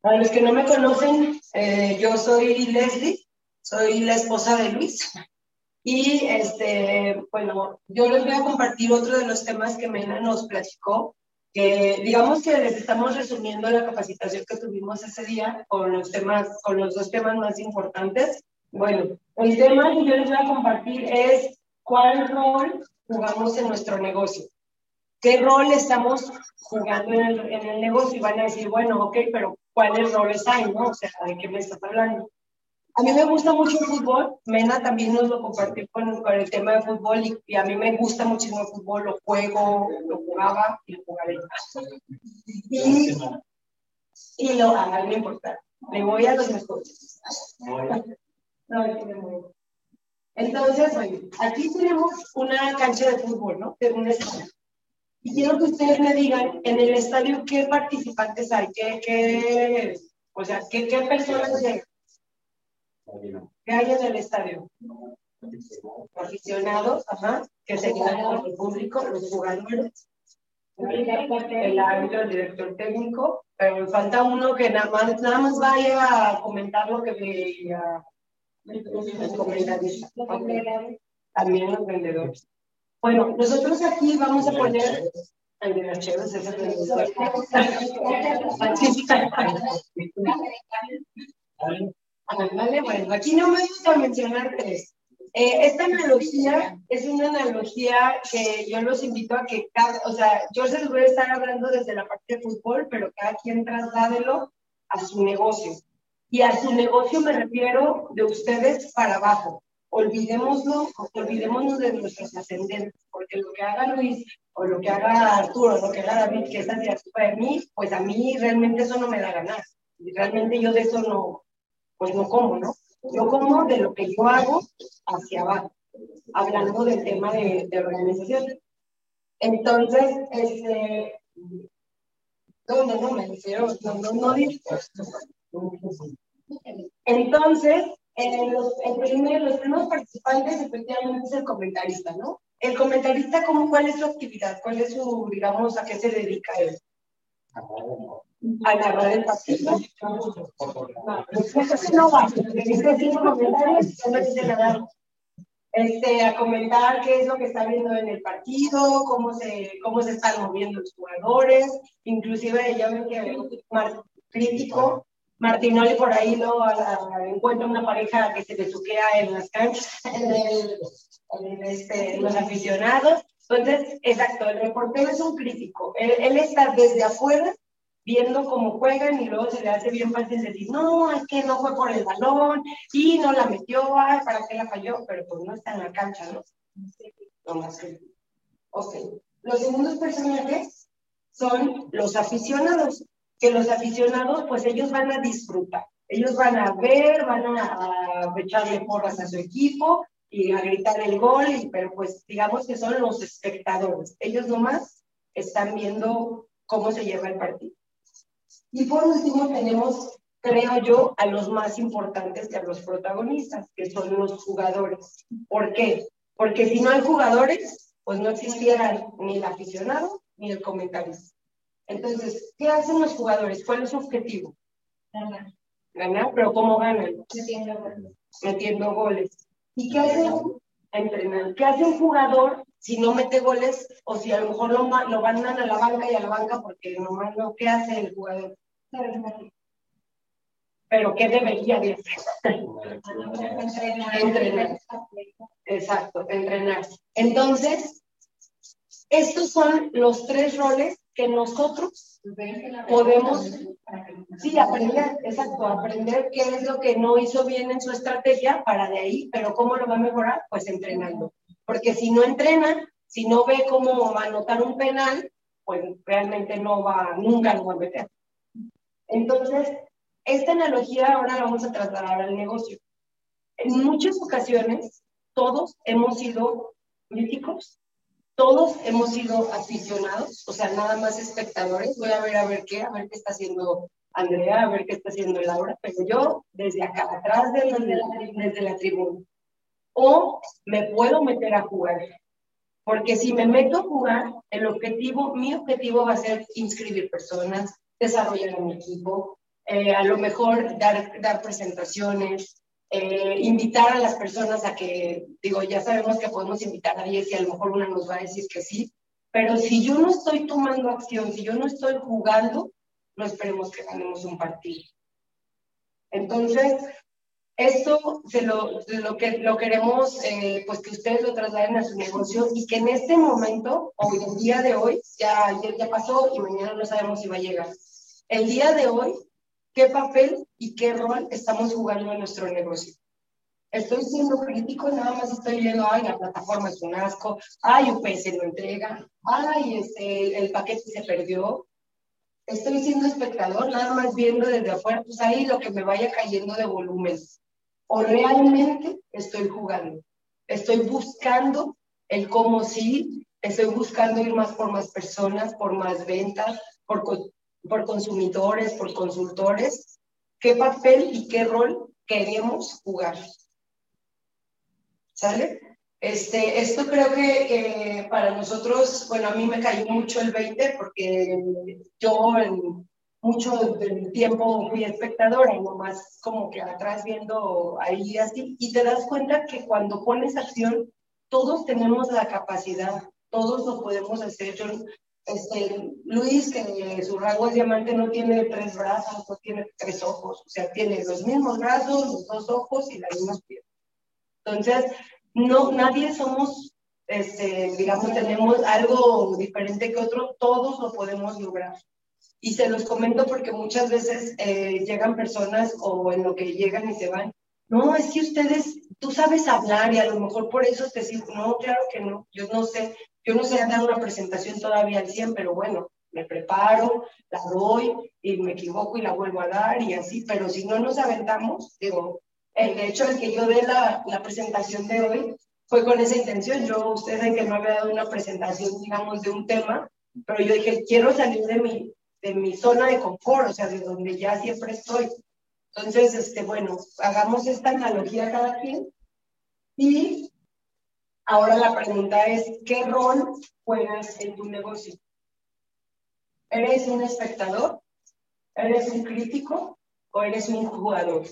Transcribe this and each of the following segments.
Para los que no me conocen, eh, yo soy Leslie, soy la esposa de Luis. Y este, bueno, yo les voy a compartir otro de los temas que Mena nos platicó, que digamos que les estamos resumiendo la capacitación que tuvimos ese día con los temas, con los dos temas más importantes. Bueno, el tema que yo les voy a compartir es cuál rol jugamos en nuestro negocio. ¿Qué rol estamos jugando en el, en el negocio? Y van a decir, bueno, ok, pero ¿cuáles roles hay, no? O sea, ¿de qué me estás hablando? A mí me gusta mucho el fútbol. Mena también nos lo compartió con, con el tema de fútbol y, a mí me gusta muchísimo el fútbol. Lo juego, lo jugaba y lo jugaré. Y, y lo, a mí me importa. Le voy a los mejores. Entonces, aquí tenemos una cancha de fútbol, ¿no? De un estadio. Y quiero que ustedes me digan en el estadio qué participantes hay, qué, qué o sea, qué, qué personas hay. ¿Qué hay en el estadio? Aficionados, ajá, que se quedan el público, los jugadores, el árbitro, el director técnico, pero falta uno que nada más, nada más vaya a comentar lo que veía los comentaristas. También los vendedores. Bueno, nosotros aquí vamos a poner el de las chéveres, ese Vale, bueno, aquí no me gusta mencionar tres. Eh, esta analogía es una analogía que yo los invito a que, cada, o sea, yo se los voy a estar hablando desde la parte de fútbol, pero cada quien trasládelo a su negocio. Y a su negocio me refiero de ustedes para abajo. Olvidémoslo, olvidémonos de nuestros ascendentes, porque lo que haga Luis o lo que haga Arturo, lo que haga David, que es culpa de mí, pues a mí realmente eso no me da ganas. Realmente yo de eso no, pues no como, ¿no? Yo como de lo que yo hago hacia abajo, hablando del tema de, organización. Entonces, este, ¿dónde no me dijeron? No, no, no, Entonces, en los, primeros participantes efectivamente es el comentarista, ¿no? El comentarista, ¿cómo, ¿cuál es su actividad? ¿Cuál es su, digamos, a qué se dedica él? a narrar el partido. Este, a comentar qué es lo que está viendo en el partido, cómo se, cómo se están moviendo los jugadores, inclusive ya ven que más crítico, Martinoli por ahí lo encuentra una pareja que se besuquea en las canchas, en, el, en este, los aficionados. Entonces, exacto, el reportero es un crítico. Él, él está desde afuera viendo cómo juegan y luego se le hace bien fácil decir, no, es que no fue por el balón y no la metió, ay, ¿para qué la falló? Pero pues no está en la cancha, ¿no? No más que... Ok. Los segundos personajes son los aficionados, que los aficionados, pues ellos van a disfrutar. Ellos van a ver, van a, a echarle porras a su equipo y a gritar el gol, pero pues digamos que son los espectadores. Ellos nomás están viendo cómo se lleva el partido. Y por último tenemos, creo yo, a los más importantes que a los protagonistas, que son los jugadores. ¿Por qué? Porque si no hay jugadores, pues no existieran ni el aficionado ni el comentarista. Entonces, ¿qué hacen los jugadores? ¿Cuál es su objetivo? Ganar. Ganar, pero ¿cómo ganan? Metiendo goles. Metiendo goles. ¿Y qué hacen? Entrenar. ¿Qué hace un jugador si no mete goles o si a lo mejor lo, lo mandan a la banca y a la banca porque nomás no, ¿qué hace el jugador? Pero ¿qué debería de hacer? entrenar. Exacto, entrenar. Entonces, estos son los tres roles que nosotros podemos, sí, aprender, exacto, aprender qué es lo que no hizo bien en su estrategia para de ahí, pero ¿cómo lo va a mejorar? Pues entrenando. Porque si no entrena, si no ve cómo anotar un penal, pues realmente no va, nunca lo va a meter. Entonces, esta analogía ahora la vamos a trasladar al negocio. En muchas ocasiones, todos hemos sido críticos, todos hemos sido aficionados, o sea, nada más espectadores. Voy a ver a ver qué, a ver qué está haciendo Andrea, a ver qué está haciendo Laura, pero yo desde acá atrás, desde la, desde la tribuna o me puedo meter a jugar. Porque si me meto a jugar, el objetivo, mi objetivo va a ser inscribir personas, desarrollar mi equipo, eh, a lo mejor dar, dar presentaciones, eh, invitar a las personas a que, digo, ya sabemos que podemos invitar a 10 y a lo mejor una nos va a decir que sí, pero si yo no estoy tomando acción, si yo no estoy jugando, no esperemos que ganemos un partido. Entonces, esto se lo, lo, que, lo queremos, eh, pues que ustedes lo trasladen a su negocio y que en este momento, o el día de hoy, ya ayer ya pasó y mañana no sabemos si va a llegar. El día de hoy, ¿qué papel y qué rol estamos jugando en nuestro negocio? Estoy siendo crítico, nada más estoy viendo, ay, la plataforma es un asco, ay, UPS no entrega, ay, este, el paquete se perdió. Estoy siendo espectador, nada más viendo desde afuera, pues ahí lo que me vaya cayendo de volumen. O realmente estoy jugando, estoy buscando el cómo sí, estoy buscando ir más por más personas, por más ventas, por, por consumidores, por consultores. ¿Qué papel y qué rol queremos jugar? ¿Sale? Este, esto creo que, para nosotros, bueno, a mí me cayó mucho el 20 porque yo en mucho del tiempo fui espectadora nomás como que atrás viendo ahí así, y te das cuenta que cuando pones acción, todos tenemos la capacidad, todos lo podemos hacer. Yo, este, Luis, que su rango es diamante, no tiene tres brazos, no tiene tres ojos, o sea, tiene los mismos brazos, los dos ojos y las mismas piernas. Entonces, no, nadie somos, este, digamos, tenemos algo diferente que otro, todos lo podemos lograr. Y se los comento porque muchas veces eh, llegan personas o en lo que llegan y se van. No, es que ustedes, tú sabes hablar y a lo mejor por eso te digo, no, claro que no, yo no sé, yo no sé dar una presentación todavía al 100, pero bueno, me preparo, la doy y me equivoco y la vuelvo a dar y así, pero si no nos aventamos, digo, el hecho de que yo dé la, la, presentación de hoy fue con esa intención. Yo, ustedes saben que no había dado una presentación, digamos, de un tema, pero yo dije, quiero salir de mi, de mi zona de confort, o sea, de donde ya siempre estoy. Entonces, este, bueno, hagamos esta analogía cada quien. Y ahora la pregunta es, ¿qué rol juegas en tu negocio? ¿Eres un espectador? ¿Eres un crítico? ¿O eres un jugador?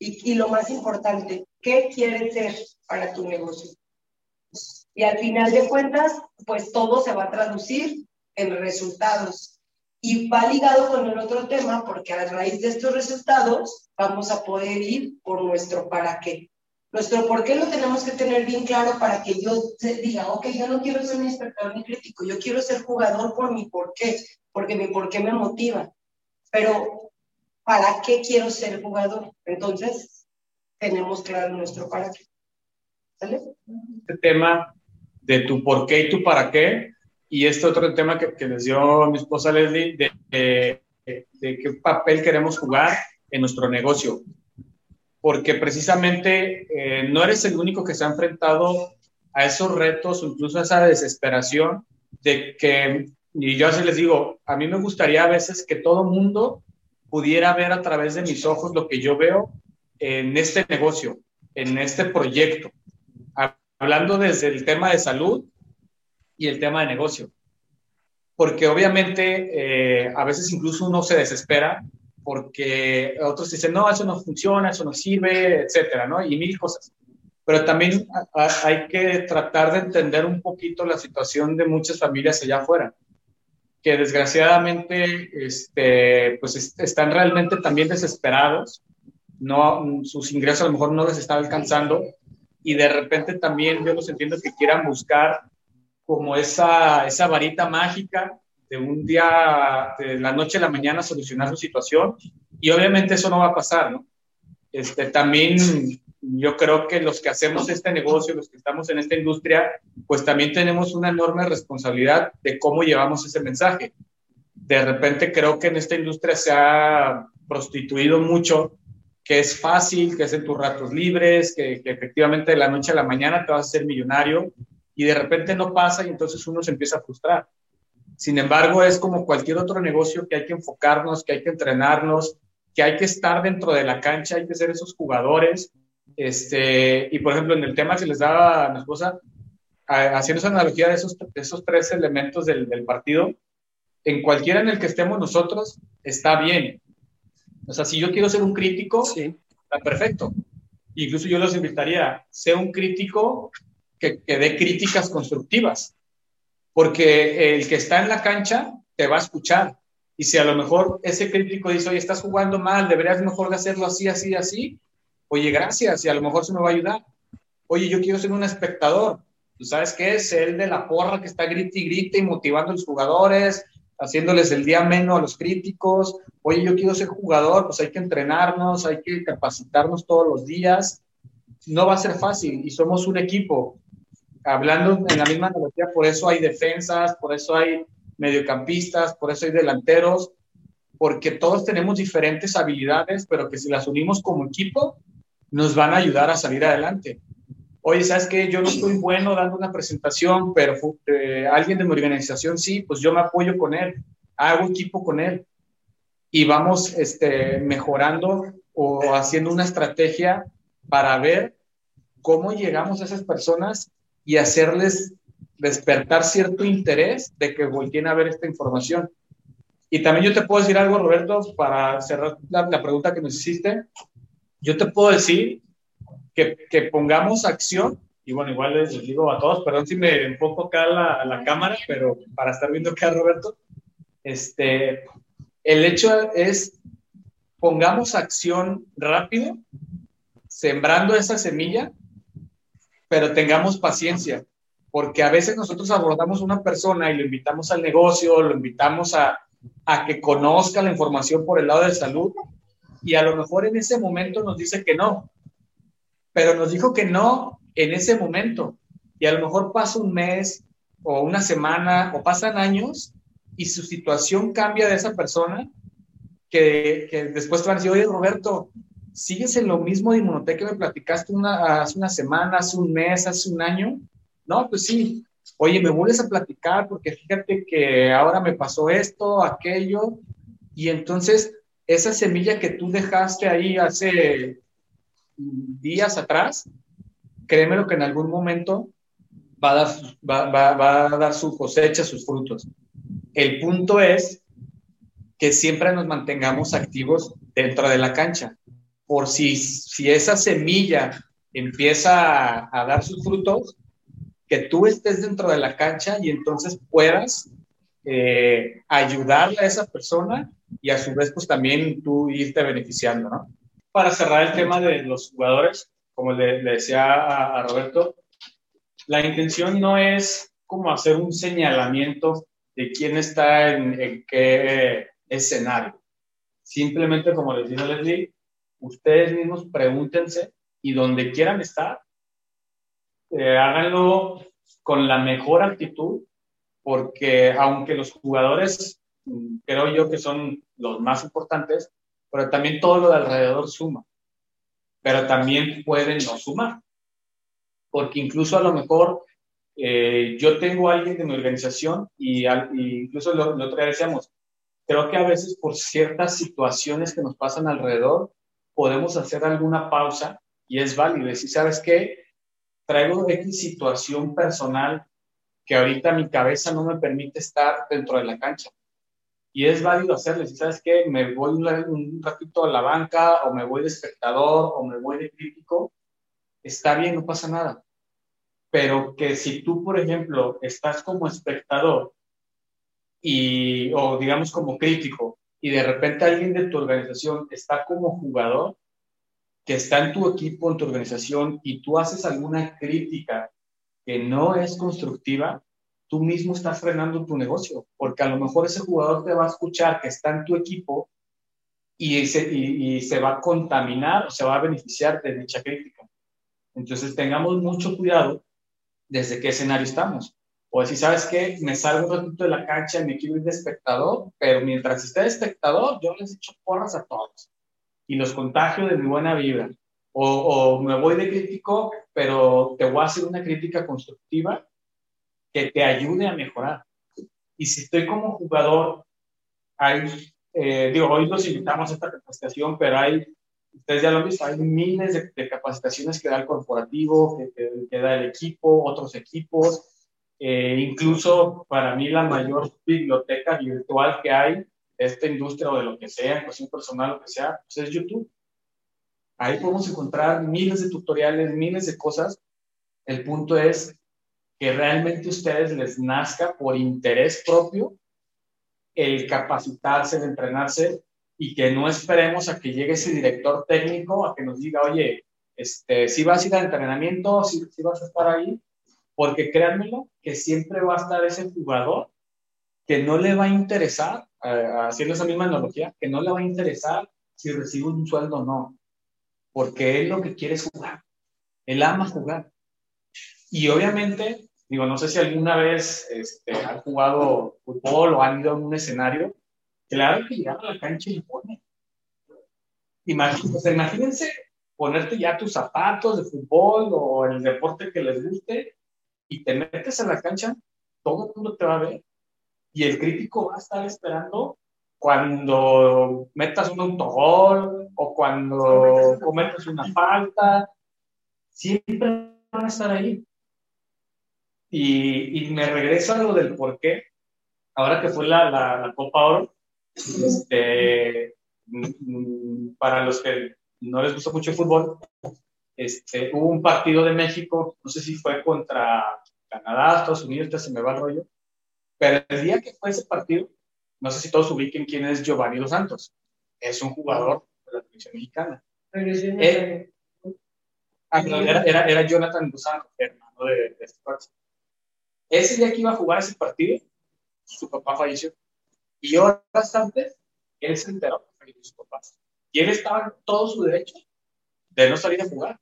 Y, y lo más importante, ¿qué quieres ser para tu negocio? Y al final de cuentas, pues todo se va a traducir en resultados. Y va ligado con el otro tema, porque a raíz de estos resultados vamos a poder ir por nuestro para qué. Nuestro por qué lo tenemos que tener bien claro para que yo diga, ok, yo no quiero ser ni espectador ni crítico, yo quiero ser jugador por mi por qué, porque mi por qué me motiva. Pero ¿para qué quiero ser jugador? Entonces, tenemos claro nuestro para qué. ¿Sale? Este tema de tu por qué y tu para qué, y este otro tema que, que les dio mi esposa Leslie, de, qué papel queremos jugar en nuestro negocio. Porque precisamente eh, no eres el único que se ha enfrentado a esos retos incluso a esa desesperación de que, y yo así les digo, a mí me gustaría a veces que todo mundo pudiera ver a través de mis ojos lo que yo veo en este negocio, en este proyecto, hablando desde el tema de salud y el tema de negocio. Porque obviamente eh, a veces incluso uno se desespera porque otros dicen, no, eso no funciona, eso no sirve, etcétera, ¿no? Y mil cosas. Pero también hay que tratar de entender un poquito la situación de muchas familias allá afuera que desgraciadamente este, pues están realmente también desesperados, no, sus ingresos a lo mejor no les están alcanzando y de repente también yo los entiendo que quieran buscar como esa, esa varita mágica de un día, de la noche a la mañana solucionar su situación y obviamente eso no va a pasar. Este, también yo creo que los que hacemos este negocio, los que estamos en esta industria, pues también tenemos una enorme responsabilidad de cómo llevamos ese mensaje. De repente creo que en esta industria se ha prostituido mucho, que es fácil, que es en tus ratos libres, que, que efectivamente de la noche a la mañana te vas a ser millonario y de repente no pasa y entonces uno se empieza a frustrar. Sin embargo, es como cualquier otro negocio que hay que enfocarnos, que hay que entrenarnos, que hay que estar dentro de la cancha, hay que ser esos jugadores este, y por ejemplo, en el tema que les daba a mi esposa, haciendo esa analogía de esos, esos tres elementos del, del, partido, en cualquiera en el que estemos nosotros, está bien. O sea, si yo quiero ser un crítico, está perfecto. Incluso yo los invitaría, sea un crítico que, que dé críticas constructivas, porque el que está en la cancha te va a escuchar. Y si a lo mejor ese crítico dice, oye, estás jugando mal, deberías mejor de hacerlo así, así, así, oye, gracias, y a lo mejor se me va a ayudar. Oye, yo quiero ser un espectador. ¿Tú sabes qué es? El de la porra que está grite y grite y motivando a los jugadores, haciéndoles el día menos a los críticos. Oye, yo quiero ser jugador, pues hay que entrenarnos, hay que capacitarnos todos los días. No va a ser fácil y somos un equipo. Hablando en la misma analogía, por eso hay defensas, por eso hay mediocampistas, por eso hay delanteros, porque todos tenemos diferentes habilidades, pero que si las unimos como equipo, nos van a ayudar a salir adelante. Oye, ¿sabes qué? Yo no estoy bueno dando una presentación, pero eh, alguien de mi organización sí, pues yo me apoyo con él, hago equipo con él y vamos este, mejorando o haciendo una estrategia para ver cómo llegamos a esas personas y hacerles despertar cierto interés de que volteen a ver esta información. Y también yo te puedo decir algo, Roberto, para cerrar la, pregunta que nos hiciste yo te puedo decir que, que, pongamos acción, y bueno, igual les, digo a todos, perdón si me enfoco acá la, la cámara, pero para estar viendo acá, Roberto, este, el hecho es, pongamos acción rápido, sembrando esa semilla, pero tengamos paciencia, porque a veces nosotros abordamos una persona y lo invitamos al negocio, lo invitamos a, a que conozca la información por el lado de salud, y a lo mejor en ese momento nos dice que no, pero nos dijo que no en ese momento y a lo mejor pasa un mes o una semana o pasan años y su situación cambia de esa persona que, que después te van a decir, oye Roberto, ¿sigues en lo mismo de Inmunotech que me platicaste hace una semana, hace un mes, hace un año? No, pues sí. Oye, me vuelves a platicar porque fíjate que ahora me pasó esto, aquello. Y entonces esa semilla que tú dejaste ahí hace días atrás, créeme lo que en algún momento va, a dar su cosecha, sus frutos. El punto es que siempre nos mantengamos activos dentro de la cancha. Por si, si esa semilla empieza a, a dar sus frutos, que tú estés dentro de la cancha y entonces puedas eh, ayudarle a esa persona y a su vez pues también tú irte beneficiando, ¿no? Para cerrar el tema de los jugadores, como le, decía a, Roberto, la intención no es como hacer un señalamiento de quién está en, qué escenario. Simplemente, como les dijo Leslie, ustedes mismos pregúntense y donde quieran estar, eh, háganlo con la mejor actitud porque aunque los jugadores mm, creo yo que son los más importantes, pero también todo lo de alrededor suma, pero también pueden no sumar, porque incluso a lo mejor eh, yo tengo a alguien de mi organización y, incluso lo, lo otro decíamos, creo que a veces por ciertas situaciones que nos pasan alrededor, podemos hacer alguna pausa y es válido. Decir, ¿sabes qué? Traigo X situación personal que ahorita mi cabeza no me permite estar dentro de la cancha. Y es válido hacerlo. Si sabes que me voy un, ratito a la banca o me voy de espectador o me voy de crítico, está bien, no pasa nada. Pero que si tú, por ejemplo, estás como espectador y, o digamos como crítico y de repente alguien de tu organización está como jugador, que está en tu equipo, en tu organización y tú haces alguna crítica que no es constructiva, tú mismo estás frenando tu negocio, porque a lo mejor ese jugador te va a escuchar que está en tu equipo y se, y, se va a contaminar o se va a beneficiar de dicha crítica. Entonces tengamos mucho cuidado desde qué escenario estamos. O si sabes que me salgo un ratito de la cancha, me quiero ir de espectador, pero mientras esté de espectador, yo les echo porras a todos y los contagio de mi buena vibra. O, me voy de crítico, pero te voy a hacer una crítica constructiva que te ayude a mejorar. Y si estoy como jugador, hay, eh, digo, hoy los invitamos a esta capacitación, pero hay, ustedes ya lo han visto, hay miles de, capacitaciones que da el corporativo, que, da el equipo, otros equipos, eh, incluso para mí la mayor biblioteca virtual que hay esta industria o de lo que sea, cuestión personal, lo que sea, pues es YouTube. Ahí podemos encontrar miles de tutoriales, miles de cosas. El punto es que realmente a ustedes les nazca por interés propio el capacitarse, el entrenarse y que no esperemos a que llegue ese director técnico a que nos diga, oye, este, si vas a ir al entrenamiento, si, si vas a estar ahí, porque créanmelo que siempre va a estar ese jugador que no le va a interesar, eh, haciendo esa misma analogía, que no le va a interesar si recibe un sueldo o no, porque él lo que quiere es jugar, él ama jugar. Y obviamente, digo, no sé si alguna vez este, han jugado fútbol o han ido a un escenario, claro que llegar a la cancha y pone. Imagínense, imagínense ponerte ya tus zapatos de fútbol o el deporte que les guste y te metes a la cancha, todo el mundo te va a ver y el crítico va a estar esperando cuando metas un autogol o cuando cometas una falta, siempre van a estar ahí. Y, y, me regreso a lo del por qué, ahora que fue la, la, Copa Oro, este, mm, mm, para los que no les gusta mucho el fútbol, este, hubo un partido de México, no sé si fue contra Canadá, Estados Unidos, se me va el rollo, pero el día que fue ese partido, no sé si todos ubiquen quién es Giovanni Dos Santos. Es un jugador de la televisión mexicana. Eh, ah, era, era, Jonathan Dos Santos, hermano de, de este partido. Ese día que iba a jugar ese partido, su papá falleció. Y horas antes, él se enteró que falleció su papá. Y él estaba en todo su derecho de no salir a jugar.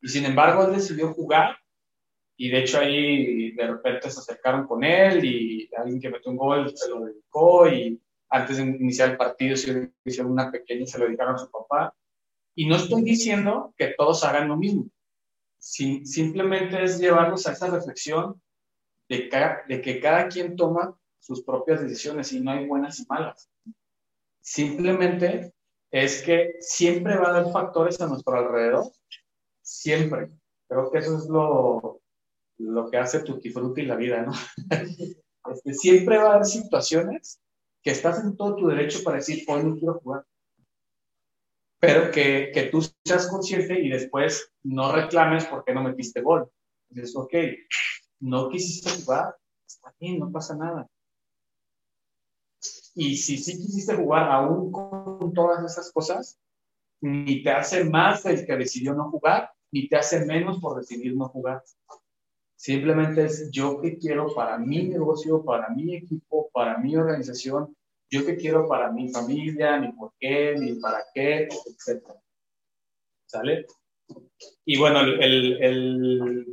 Y sin embargo, él decidió jugar y de hecho ahí de repente se acercaron con él y alguien que metió un gol se lo dedicó y antes de iniciar el partido se hicieron una pequeña se lo dedicaron a su papá. Y no estoy diciendo que todos hagan lo mismo, simplemente es llevarlos a esa reflexión de, de que cada quien toma sus propias decisiones y no hay buenas y malas. Simplemente es que siempre va a haber factores a nuestro alrededor, siempre. Creo que eso es lo, lo que hace Tutti Frutti la vida, ¿no? Este, siempre va a haber situaciones que estás en todo tu derecho para decir, hoy no quiero jugar. Pero que, que tú seas consciente y después no reclames porque no metiste gol. Dices, ok, no quisiste jugar, está bien, no pasa nada. Y si sí quisiste jugar aún con todas esas cosas, ni te hace más el que decidió no jugar, ni te hace menos por decidir no jugar. Simplemente es yo que quiero para mi negocio, para mi equipo, para mi organización, yo que quiero para mi familia, ni por qué, ni para qué, etc. ¿Sale? Y bueno, el, el,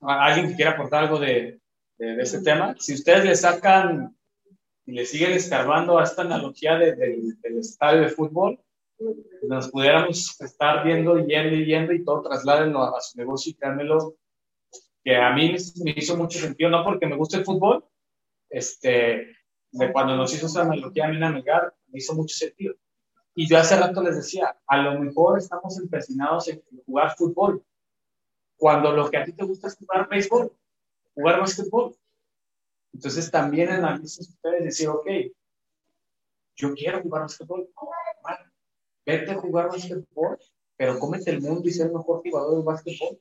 alguien que quiera aportar algo de, de, este tema, si ustedes le sacan y le siguen escarbando a esta analogía del estadio de fútbol, nos pudiéramos estar viendo, yendo y yendo y todo trasládenlo a, su negocio y créanmelo, que a mí me hizo mucho sentido, no porque me guste el fútbol, este, de cuando nos hizo esa analogía a mí Melgar, me hizo mucho sentido. Y yo hace rato les decía, a lo mejor estamos empecinados en jugar fútbol, cuando lo que a ti te gusta es jugar béisbol, jugar básquetbol. Entonces también analicen ustedes decir, ok, yo quiero jugar básquetbol, vete a jugar básquetbol, pero cómete el mundo y ser el mejor jugador de básquetbol